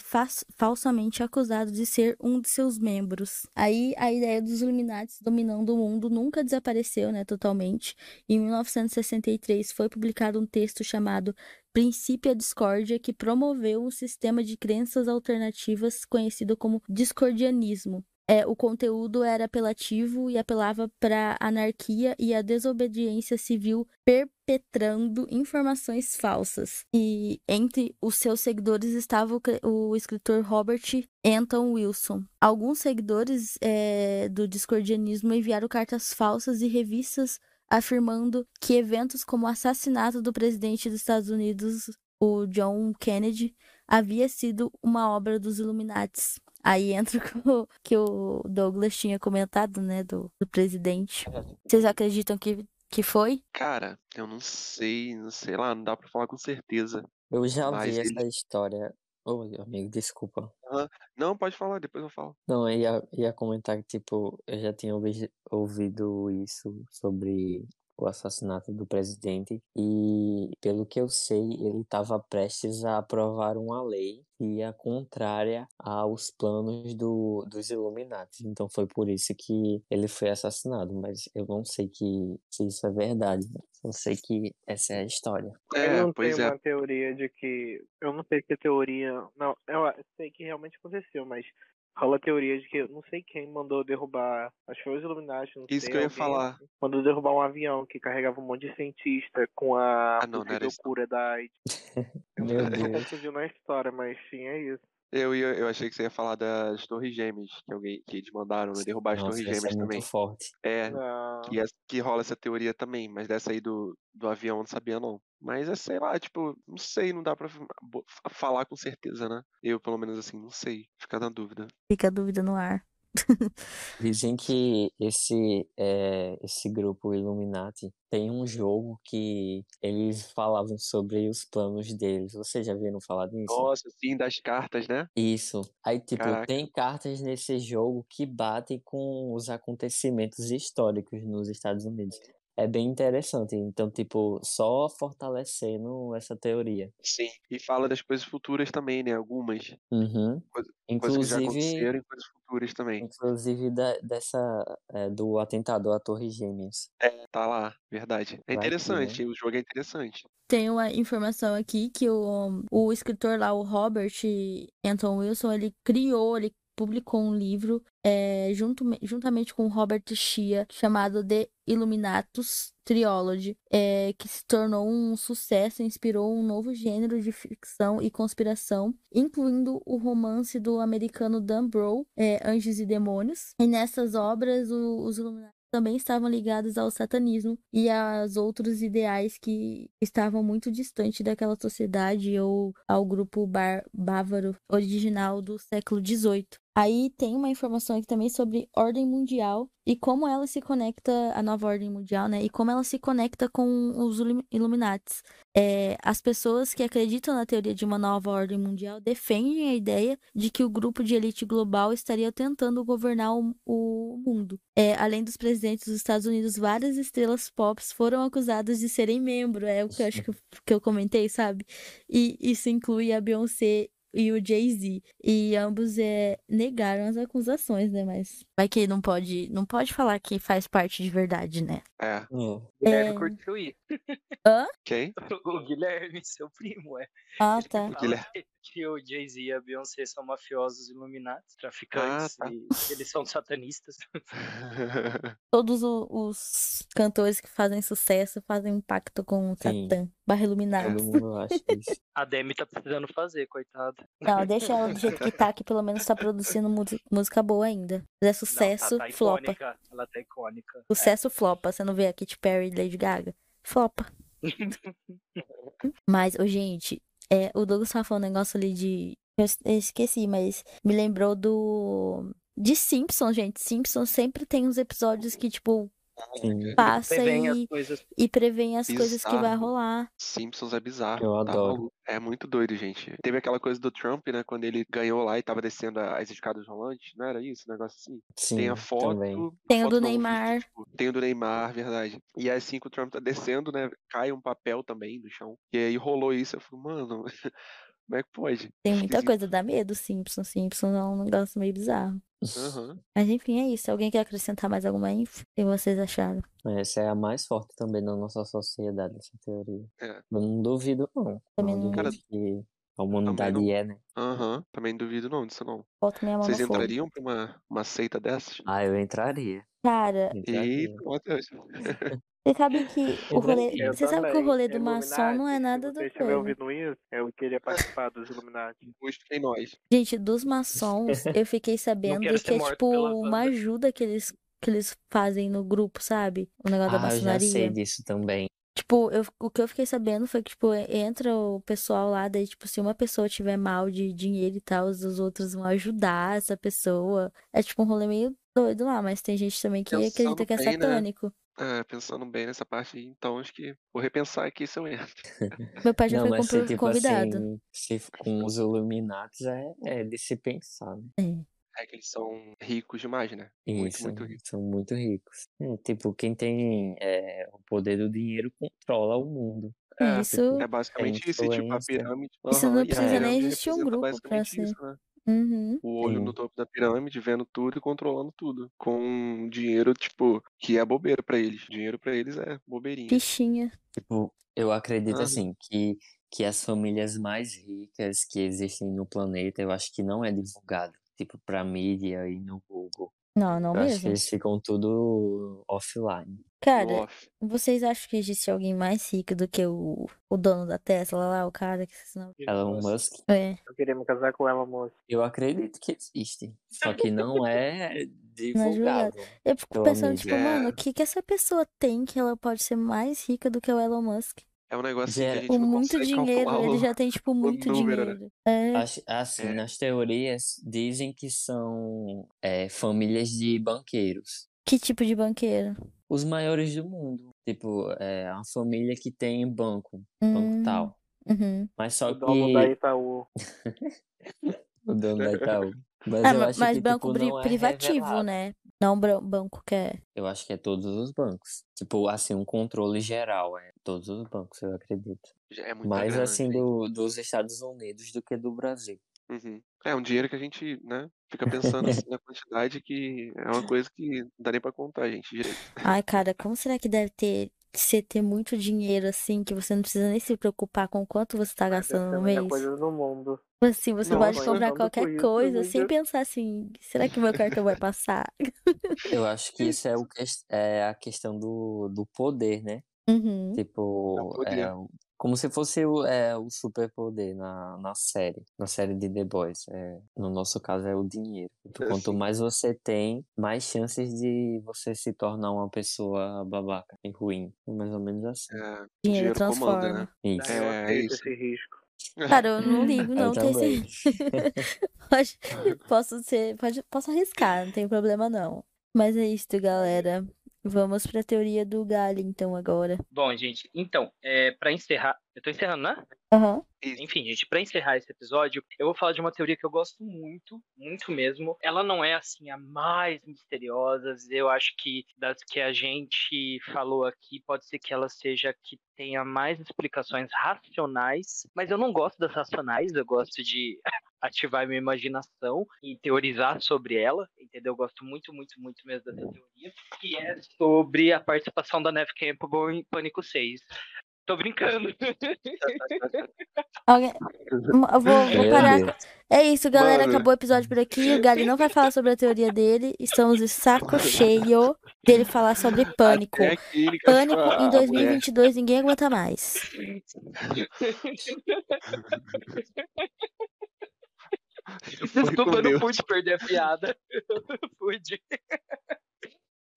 falsamente acusado de ser um de seus membros. Aí a ideia dos Illuminati dominando o mundo nunca desapareceu né, totalmente. Em 1963 foi publicado um texto chamado Princípio a Discórdia, que promoveu um sistema de crenças alternativas conhecido como discordianismo é, o conteúdo era apelativo e apelava para anarquia e a desobediência civil, perpetrando informações falsas. E entre os seus seguidores estava o, o escritor Robert Anton Wilson. Alguns seguidores é, do discordianismo enviaram cartas falsas e revistas afirmando que eventos como o assassinato do presidente dos Estados Unidos, o John Kennedy, havia sido uma obra dos Illuminates. Aí entra o que o Douglas tinha comentado, né, do, do presidente. Vocês acreditam que, que foi? Cara, eu não sei, não sei lá, não dá pra falar com certeza. Eu já Mas vi ele- essa história. Oi, amigo, desculpa. Não, pode falar, depois eu falo. Não, eu ia, ia comentar que, tipo, eu já tinha ouvi- ouvido isso sobre o assassinato do presidente e, pelo que eu sei, ele estava prestes a aprovar uma lei que ia contrária aos planos do, dos Illuminati. Então foi por isso que ele foi assassinado, mas eu não sei que, se isso é verdade. né? Só sei que essa é a história. eu É, não pois tenho é. uma teoria de que. Eu não sei se a teoria. Não, eu sei que realmente aconteceu, mas rola a teoria de que eu não sei quem mandou derrubar. Acho que foi os Illuminati, não Isso sei. que eu ia falar. Mandou derrubar um avião que carregava um monte de cientista com a Ah, não, não isso cura da AIDS. Eu [LAUGHS] Meu não sei se Deus. confundiu na história, mas sim, é isso. Eu, ia, eu achei que você ia falar das Torres Gêmeas, que alguém que eles mandaram, né? Derrubar as Nossa, Torres essa é Gêmeas muito também. forte. É, Não. que, essa- que rola essa teoria também, mas dessa aí do, do avião eu não sabia não. Mas é, sei lá, tipo, não sei, não dá pra falar com certeza, né? Eu, pelo menos assim, não sei, fica na dúvida. Fica a dúvida no ar. [LAUGHS] Dizem que esse, é, esse grupo Illuminati tem um jogo que eles falavam sobre os planos deles. Vocês já viram falar disso? Nossa, sim, das cartas, né? Isso. Aí, tipo, Caraca. tem cartas nesse jogo que batem com os acontecimentos históricos nos Estados Unidos. É bem interessante. Então, tipo, só fortalecendo essa teoria. Sim. E fala das coisas futuras também, né? Algumas. Uhum. Coisa- Coisas que já Inclusive, aconteceram e coisas futuras também. inclusive da- dessa, é, do atentado à Torre Gêmeas. Tá lá, verdade. É Vai né? interessante, o jogo é interessante. Tem uma informação aqui que o, o escritor lá, o Robert Anton Wilson, ele criou, ele publicou um livro é, junto, juntamente com Robert Shea, chamado The Illuminatus Trilogy, é, que se tornou um sucesso e inspirou um novo gênero de ficção e conspiração, incluindo o romance do americano Dan Brown, é, Anjos e Demônios. E nessas obras, o- os Illuminati também estavam ligados ao satanismo e aos outros ideais que estavam muito distantes daquela sociedade ou ao grupo bar- bávaro original do século XVIII. Aí tem uma informação aqui também sobre ordem mundial e como ela se conecta, a nova ordem mundial, né? E como ela se conecta com os Illu- Illuminates. É, as pessoas que acreditam na teoria de uma nova ordem mundial defendem a ideia de que o grupo de elite global estaria tentando governar o, o mundo. É, além dos presidentes dos Estados Unidos, várias estrelas pop foram acusadas de serem membro. É o que eu acho que que eu comentei, sabe? E isso inclui a Beyoncé e o Jay-Z. E ambos é, negaram as acusações, né? Mas vai que não pode, não pode falar que faz parte de verdade, né? É. É. O Guilherme É. curtiu ir. Quem? [LAUGHS] O Guilherme, seu primo, é. Ah, tá. fala Guilherme. Que- o Jay-Z e a Beyoncé são mafiosos iluminados, traficantes, Ah, tá. e eles são satanistas. [LAUGHS] Todos o- os cantores que fazem sucesso fazem um pacto com o Sim. Satã, barra Illuminati. Todo mundo acha isso. [LAUGHS] A Demi tá precisando fazer, coitada. Não, deixa ela do jeito que tá, que pelo menos tá produzindo música boa ainda. Se é Não, sucesso, tá, tá flopa. icônica. Ela tá icônica. Sucesso flopa. Você não vê a Katy Perry e Lady Gaga? Flopa. [LAUGHS] Mas, ô, gente, é, o Douglas falando um negócio ali de. Eu esqueci, mas me lembrou do. De Simpsons, gente. Simpsons sempre tem uns episódios que, tipo, Sim. passa Prevém as e, coisas. e prevêem as coisas que vai rolar. Simpsons é bizarro. Eu tá adoro. maluco. É muito doido, gente. Teve aquela coisa do Trump, né? Quando ele ganhou lá e tava descendo as escadas rolantes, não era isso? Um negócio assim? Sim, Tem a foto. também. Tem o do vídeo, Neymar. tipo, tem o do Neymar, verdade. E aí, assim que o Trump tá descendo, né? Cai um papel também no chão. E aí rolou isso. Eu falei, mano, [LAUGHS] como é que pode? Tem muita coisa, dá medo, Simpsons. Simpsons é um negócio meio bizarro. Aham. Mas enfim, é isso. Alguém quer acrescentar mais alguma info? O que vocês acharam? Essa é a mais forte também na nossa sociedade, essa teoria. É. Eu não duvido, não. Também não não duvido que a humanidade não. é, né? Aham. Também não duvido não disso não. Bota minha mão Vocês entrariam pra uma, uma seita dessas? Ah, eu entraria. Cara, E entraria. pronto. [LAUGHS] eu- você sabe que o rolê. Eu Você sabe que o rolê do maçom não é nada Se do você estiver coisa. ouvindo isso, eu queria participar dos Illuminati. [LAUGHS] Busquem nós. Gente, dos maçons, eu fiquei sabendo que é tipo uma ajuda que eles, que eles fazem no grupo, sabe? O negócio da Ah, eu já sei maçonaria. disso também. Tipo, eu, o que eu fiquei sabendo foi que, tipo, entra o pessoal lá, daí, tipo, se uma pessoa tiver mal de dinheiro e tal, os outros vão ajudar essa pessoa. É tipo um rolê meio doido lá, mas tem gente também que Pensando acredita que é bem, né? É, pensando bem nessa parte então acho que vou repensar aqui se eu entro. [LAUGHS] Meu pai já não, foi mas se, tipo convidado. assim, se com os Illuminates é, é de se pensar, né? É. É que eles são ricos demais, né? Muito, Isso, muito ricos. são muito ricos. É, tipo, quem tem é, o poder do dinheiro controla o mundo. É, Isso, É basicamente isso, tipo, a pirâmide. Isso não precisa nem existir um grupo pra ser. isso, né? Uhum. O olho no Sim. topo da pirâmide, vendo tudo e controlando tudo. Com dinheiro, tipo, que é bobeira pra eles. Dinheiro pra eles é bobeirinha. Fichinha. Tipo, eu acredito Aham. assim que, que as famílias mais ricas que existem no planeta, eu acho que não é divulgado, tipo, pra mídia e no Google. Não, não Eu acho que mesmo. eles ficam tudo offline. Cara, Nossa. vocês acham que existe alguém mais rico do que o, o dono da Tesla lá, o cara que não... Elon Musk. É, Eu queria me casar com ela, moça. Eu acredito que existe. Só que não [LAUGHS] é divulgado. eu fico pensando, tipo, mano, o que que essa pessoa tem que ela pode ser mais rica do que o Elon Musk? É um negócio assim, que a gente Com não muito dinheiro, calcular ele já tem, tipo, [LAUGHS] muito número, né? dinheiro. É, Acho- Assim, É. nas teorias dizem que são é, famílias de banqueiros. que tipo de banqueiro? Os maiores do mundo. Tipo, é uma família que tem banco, banco Hum, tal. uhum. Mas só O dono da que Itaú. [LAUGHS] o dono da Itaú. Mas Ah, eu acho mas que, banco tipo, não é privativo, revelado. né? Não bran- banco que é. Eu acho que é todos os bancos. Tipo, assim, um controle geral, é todos os bancos, eu acredito. É Mais grana, assim gente. do, dos Estados Unidos do que do Brasil. Uhum. É um dinheiro que a gente, né, fica pensando assim [LAUGHS] na quantidade que é uma coisa que não dá nem pra contar, gente. direito. Ai, cara, como será que deve ter você ter muito dinheiro assim que você não precisa nem se preocupar com quanto você tá Deve gastando no melhor mês? coisa do mundo. Assim, você pode Nossa, comprar qualquer isso, coisa sem pensar assim, será que meu cartão vai passar? [LAUGHS] [LAUGHS] Eu acho que isso é, o ques- é a questão do, do poder, né? Uhum. Tipo, poder. é, como se fosse o, é, o superpoder na, na série, na série de The Boys. É, no nosso caso é o dinheiro. É, Quanto sim. mais você tem, mais chances de você se tornar uma pessoa babaca e ruim. É mais ou menos assim. É, Dinheiro dinheiro comanda, transforma. né? Isso. Eu É, aceito isso. esse risco. [LAUGHS] [LAUGHS] Cara, eu não ligo, não. Tem esse... Pode- posso ser, pode, posso arriscar, não tem problema não. Mas é isso, galera. Vamos pra teoria do galho, então, agora. Bom, gente, então, é, para encerrar. Eu tô encerrando, né? Aham. Isso. Enfim, gente, pra encerrar esse episódio, eu vou falar de uma teoria que eu gosto muito, muito mesmo. Ela não é assim a mais misteriosa, eu acho que das que a gente falou aqui, pode ser que ela seja a que tenha mais explicações racionais, mas eu não gosto das racionais, eu gosto de ativar minha imaginação e teorizar sobre ela, entendeu? Eu gosto muito, muito, muito mesmo dessa teoria, que é sobre a participação da Neve Campbell em Pânico 6. Tô brincando. [LAUGHS] Alguém... Eu vou, vou Meu parar. É isso, galera. Mano. Acabou o episódio por aqui. O Gali não vai falar sobre a teoria dele. Estamos de saco [LAUGHS] cheio dele falar sobre pânico. Pânico em a 2022, ninguém aguenta mais. [LAUGHS] Desculpa, eu não pude perder a piada. Eu não pude.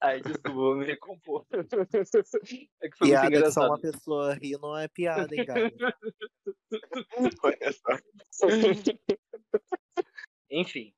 Ai, desculpa, vou me recompor. É que foi muito Piada que só engraçado. uma pessoa ri não é piada, hein, cara? Olha só. Enfim,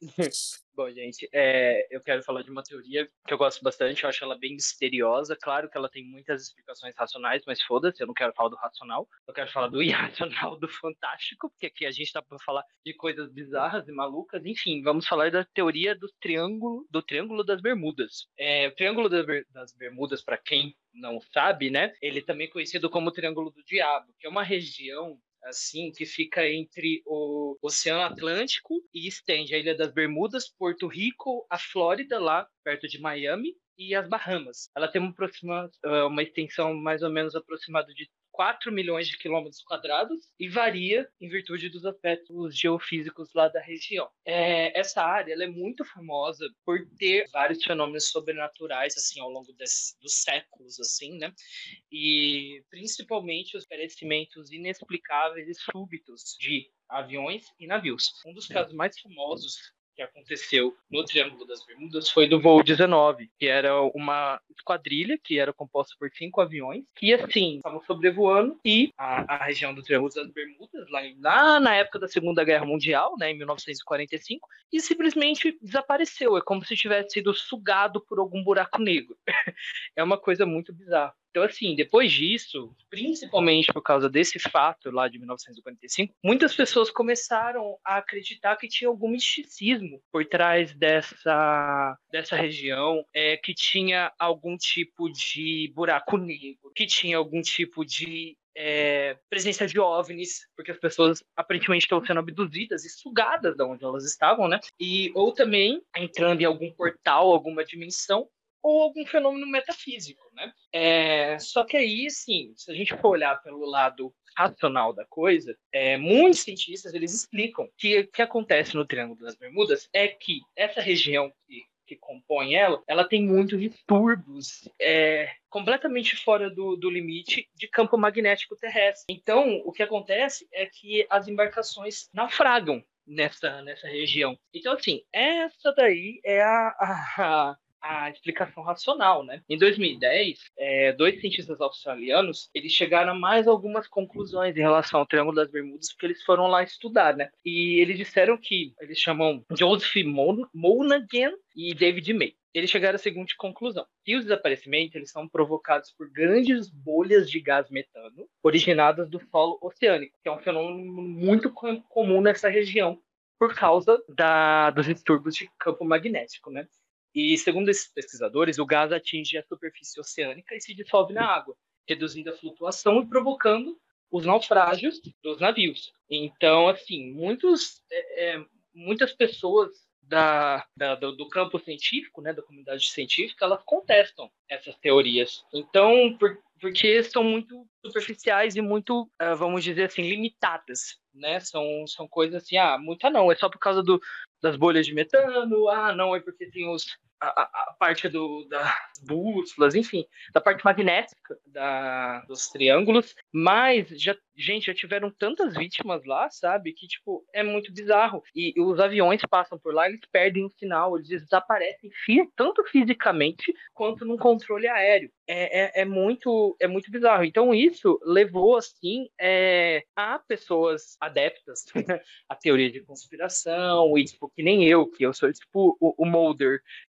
[LAUGHS] Bom, gente, é, eu quero falar de uma teoria que eu gosto bastante, eu acho ela bem misteriosa. Claro que ela tem muitas explicações racionais, mas foda-se, eu não quero falar do racional. Eu quero falar do [LAUGHS] irracional, do fantástico, porque aqui a gente tá pra falar de coisas bizarras e malucas. Enfim, vamos falar da teoria do triângulo, do triângulo das Bermudas. É, o triângulo das Bermudas, para quem não sabe, né? Ele é também conhecido como Triângulo do Diabo, que é uma região assim, que fica entre o Oceano Atlântico e estende a Ilha das Bermudas, Porto Rico, a Flórida, lá perto de Miami, e as Bahamas. Ela tem uma, ah, uma extensão mais ou menos aproximada de 4 milhões de quilômetros quadrados e varia em virtude dos aspectos geofísicos lá da região. É, essa área é muito famosa por ter vários fenômenos sobrenaturais assim ao longo des, dos séculos assim, né? E principalmente os aparecimentos inexplicáveis e súbitos de aviões e navios. Um dos casos mais famosos que aconteceu no Triângulo das Bermudas foi do voo 19, que era uma esquadrilha que era composta por cinco aviões que assim estavam sobrevoando e a, a região do Triângulo das Bermudas lá, lá na época da Segunda Guerra Mundial, né, em 1945, e simplesmente desapareceu. É como se tivesse sido sugado por algum buraco negro. [LAUGHS] é uma coisa muito bizarra. Então, assim, depois disso, principalmente por causa desse fato lá de 1945, muitas pessoas começaram a acreditar que tinha algum misticismo por trás dessa, dessa região, é, que tinha algum tipo de buraco negro, que tinha algum tipo de é, presença de OVNIs, porque as pessoas aparentemente estão sendo abduzidas e sugadas de onde elas estavam, né? E, ou também entrando em algum portal, alguma dimensão, ou algum fenômeno metafísico, né? É, só que aí, sim, se a gente for olhar pelo lado racional da coisa, é, muitos cientistas eles explicam que o que acontece no Triângulo das Bermudas é que essa região que, que compõem ela, ela tem muitos distúrbios é, completamente fora do, do limite de campo magnético terrestre. Então, o que acontece é que as embarcações naufragam nessa, nessa região. Então, assim, essa daí é a, a, a explicação racional, né? Em 2010, é, dois cientistas australianos eles chegaram a mais algumas conclusões em relação ao Triângulo das Bermudas, porque eles foram lá estudar, né? E eles disseram que eles chamam Joseph Monaghan e David May. Eles chegaram à seguinte conclusão: que os desaparecimentos eles são provocados por grandes bolhas de gás metano originadas do solo oceânico, que é um fenômeno muito comum nessa região por causa da, dos distúrbios de campo magnético, né? E segundo esses pesquisadores, o gás atinge a superfície oceânica e se dissolve na água, reduzindo a flutuação e provocando os naufrágios dos navios. Então, assim, muitos, é, é, muitas pessoas da, da, do, do, campo científico, né, da comunidade científica, elas contestam essas teorias. Então, por, porque são muito superficiais e muito, uh, vamos dizer assim, limitadas, né? São, são coisas assim, ah, muita não, é só por causa do, das bolhas de metano, ah, não, é porque tem os, a, a, parte do, das bússolas, enfim, da parte magnética da, dos triângulos, mas já, gente, já tiveram tantas vítimas lá, sabe, que, tipo, é muito bizarro. E, e os aviões passam por lá, eles perdem o sinal, eles desaparecem tanto fisicamente quanto no controle aéreo. É, é, é, muito, é muito bizarro. Então, isso levou, assim, é, a pessoas adeptas [LAUGHS] à teoria de conspiração, e, tipo, que nem eu, que eu sou, tipo, o, o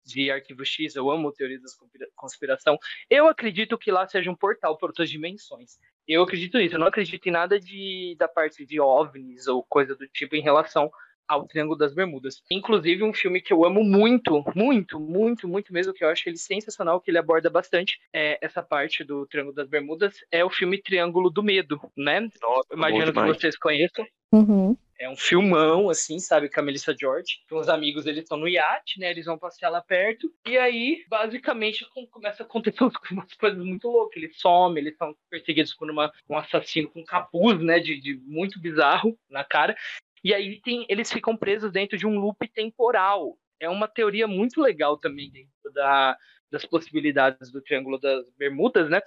de Arquivo X, eu amo teoria da conspiração. Eu acredito que lá seja um portal para outras dimensões. Eu acredito nisso. Eu não acredito em nada de, da parte de OVNIs ou coisa do tipo em relação ao Triângulo das Bermudas. Inclusive, um filme que eu amo muito, muito, muito, muito mesmo, que eu acho ele sensacional, que ele aborda bastante é, essa parte do Triângulo das Bermudas, é o filme Triângulo do Medo, né? Nossa, Imagino que vocês conheçam. Uhum. É um filmão, assim, sabe, com a Melissa George. Os amigos, eles estão no iate, né? Eles vão passear lá perto. E aí, basicamente, começa a acontecer [LAUGHS] umas coisas muito loucas. Eles somem, eles são perseguidos por uma, um assassino com capuz, né? De, de muito bizarro na cara. E aí tem, eles ficam presos dentro de um loop temporal. É uma teoria muito legal também dentro da, das possibilidades do Triângulo das Bermudas, né?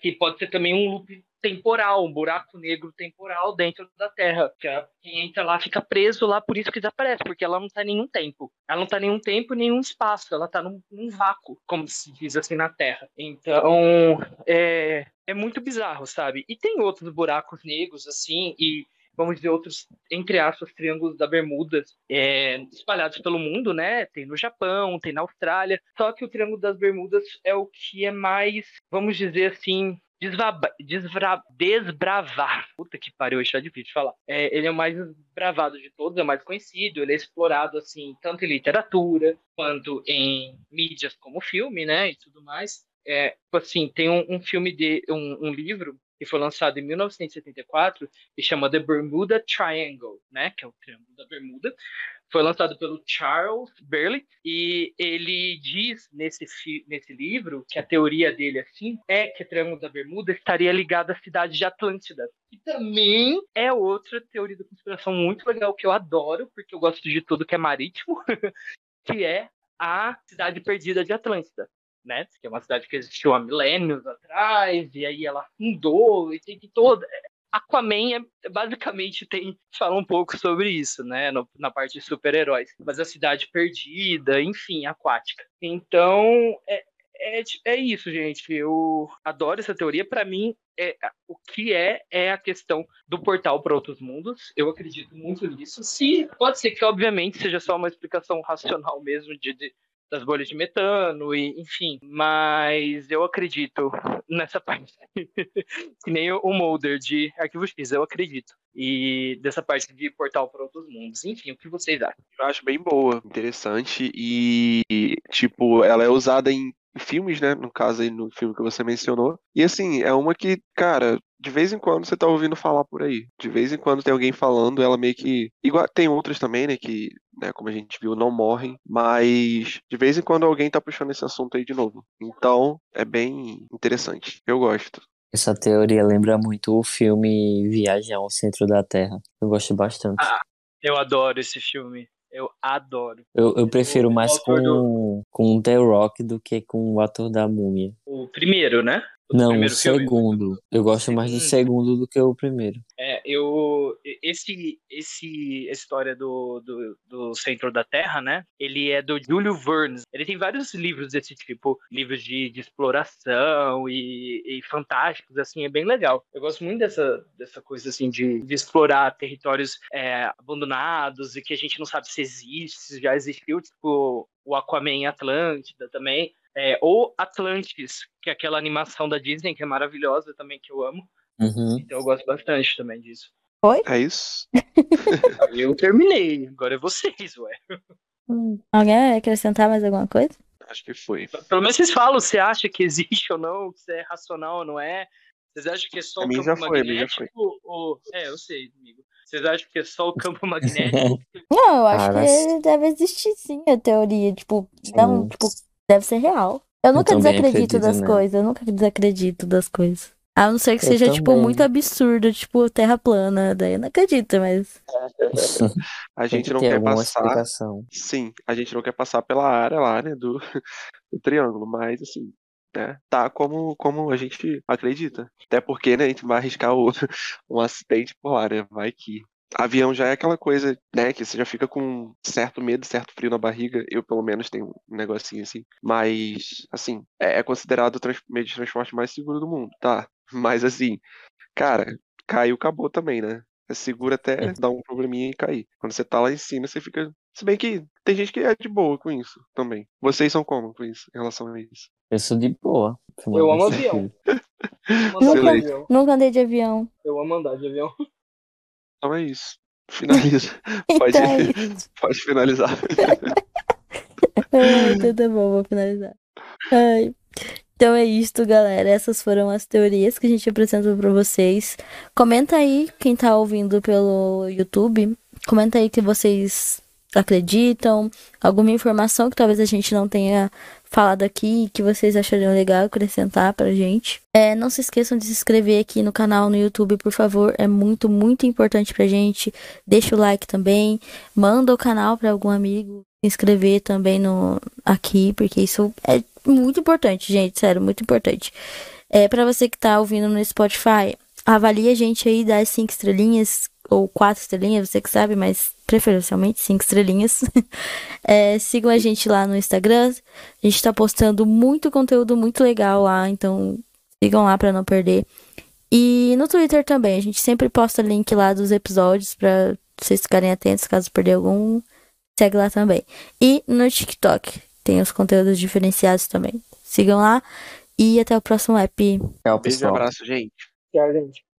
Que pode ser também um loop temporal, um buraco negro temporal dentro da Terra. Que quem entra lá fica preso lá, por isso que desaparece, porque ela não está em nenhum tempo. Ela não está em nenhum tempo, nenhum espaço. Ela está num, num, vácuo, como se diz assim na Terra. Então, é, é muito bizarro, sabe? E tem outros buracos negros, assim, e vamos dizer, outros, entre aspas, triângulos da Bermuda é, espalhados pelo mundo, né? Tem no Japão, tem na Austrália. Só que o Triângulo das Bermudas é o que é mais, vamos dizer assim, desvra, desbravar. Puta que pariu, isso é difícil de falar. É, ele é o mais desbravado de todos, é o mais conhecido, ele é explorado, assim, tanto em literatura, quanto em mídias como filme, né, e tudo mais. É, tipo assim, tem um, um filme de um, um livro que foi lançado em 1974 e chama The Bermuda Triangle, né, que é o Triângulo da Bermuda. Foi lançado pelo Charles Burley e ele diz nesse, nesse livro que a teoria dele assim é que o Triângulo da Bermuda estaria ligado à cidade de Atlântida. E também é outra teoria da conspiração muito legal que eu adoro, porque eu gosto de tudo que é marítimo, [LAUGHS] que é a cidade perdida de Atlântida né? Que é uma cidade que existiu há milênios atrás, e aí ela fundou, e tem que toda. Aquaman é, basicamente tem fala um pouco sobre isso, né, no, na parte de super-heróis, mas a cidade perdida, enfim, aquática. Então é, é, é isso, gente. Eu adoro essa teoria. Para mim, é, o que é é a questão do portal para outros mundos. Eu acredito muito nisso. Se pode ser que, obviamente, seja só uma explicação racional mesmo de, de das bolhas de metano, e enfim. Mas eu acredito nessa [LAUGHS] parte. que nem o Molder de Arquivo X, eu acredito. E dessa parte de portal para outros mundos. Enfim, o que vocês acham? Eu acho bem boa, interessante. E, tipo, ela é usada em filmes, né? No caso aí, no filme que você mencionou. E assim, é uma que, cara, de vez em quando você tá ouvindo falar por aí. De vez em quando tem alguém falando, ela meio que. Igual, tem outras também, né? Que, né, como a gente viu, não morrem. Mas de vez em quando alguém tá puxando esse assunto aí de novo. Então, é bem interessante. Eu gosto. Essa teoria lembra muito o filme Viagem ao Centro da Terra. Eu gosto bastante. Ah, eu adoro esse filme. Eu adoro. Eu, eu prefiro o mais autor com, com o The Rock do que com o ator da múmia. O primeiro, né? Não, o filme. segundo. Eu gosto mais do segundo do que o primeiro. É, eu esse esse essa história do, do, do centro da Terra, né? Ele é do Julio Verne. Ele tem vários livros desse tipo, livros de, de exploração e, e fantásticos, assim, é bem legal. Eu gosto muito dessa, dessa coisa assim de, de explorar territórios é, abandonados e que a gente não sabe se existe, se já existiu, tipo o Aquaman em Atlântida também. É, ou Atlantis, que é aquela animação da Disney que é maravilhosa também, que eu amo. Uhum. Então eu gosto bastante também disso. É isso? [LAUGHS] Eu terminei, agora é vocês, ué. Hum. Alguém vai acrescentar mais alguma coisa? Acho que foi. Pelo menos vocês falam se acha que existe ou não, se é racional ou não é. Vocês acham que é só o campo já foi, mim já magnético? Ou... É, eu sei, amigo. Vocês acham que é só o campo magnético? [LAUGHS] Não, eu acho Cara, que deve existir sim a teoria. Tipo, não, Sim. tipo, deve ser real. Eu nunca também desacredito acredito das nela. coisas, eu nunca desacredito das coisas. A não ser que Eu seja, tipo, também. muito absurdo, tipo, terra plana. Daí eu não acredito, mas. [LAUGHS] A Tem gente que não ter quer passar. explicação. Sim, a gente não quer passar pela área lá, né, do, [LAUGHS] do triângulo, mas assim, né, tá como, como a gente acredita. Até porque, né, a gente vai arriscar o, [LAUGHS] um acidente por lá, né, vai que. Avião já é aquela coisa, né, que você já fica com certo medo, certo frio na barriga. Eu, pelo menos, tenho um negocinho assim. Mas, assim, é, é considerado o meio de transporte mais seguro do mundo, tá? [LAUGHS] Mas, assim, cara, caiu, acabou também, né? É seguro até dar um probleminha e cair. Quando você tá lá em cima, você fica. Se bem que tem gente que é de boa com isso também. Vocês são como com isso, em relação a isso? Eu sou de boa. [LAUGHS] Eu amo avião. Eu amo avião. Nunca andei de avião. Eu amo andar de avião. [LAUGHS] Então é isso. Finaliza. [LAUGHS] Pode, Então é isso. [LAUGHS] pode finalizar. [LAUGHS] Ai, então tá bom, vou finalizar. Ai. Então é isto, galera. Essas foram as teorias que a gente apresentou pra vocês. Comenta aí, quem tá ouvindo pelo YouTube, comenta aí que vocês acreditam, alguma informação que talvez a gente não tenha falado aqui que vocês achariam legal acrescentar pra gente. É, não se esqueçam de se inscrever aqui no canal no YouTube, por favor. É muito, muito importante pra gente. Deixa o like também. Manda o canal pra algum amigo se inscrever também no aqui, porque isso é muito importante, gente, sério, muito importante. É para você que tá ouvindo no Spotify, avalie a gente aí, dá cinco estrelinhas ou quatro estrelinhas, você que sabe, mas preferencialmente cinco estrelinhas. [LAUGHS] É, sigam a gente lá no Instagram. A gente tá postando muito conteúdo muito legal lá, então sigam lá para não perder. E no Twitter também, a gente sempre posta link lá dos episódios para vocês ficarem atentos caso perder algum. Segue lá também. E no TikTok tem os conteúdos diferenciados também. Sigam lá e até o próximo app. Tchau, Beijo e pessoal. abraço, gente. Tchau, gente.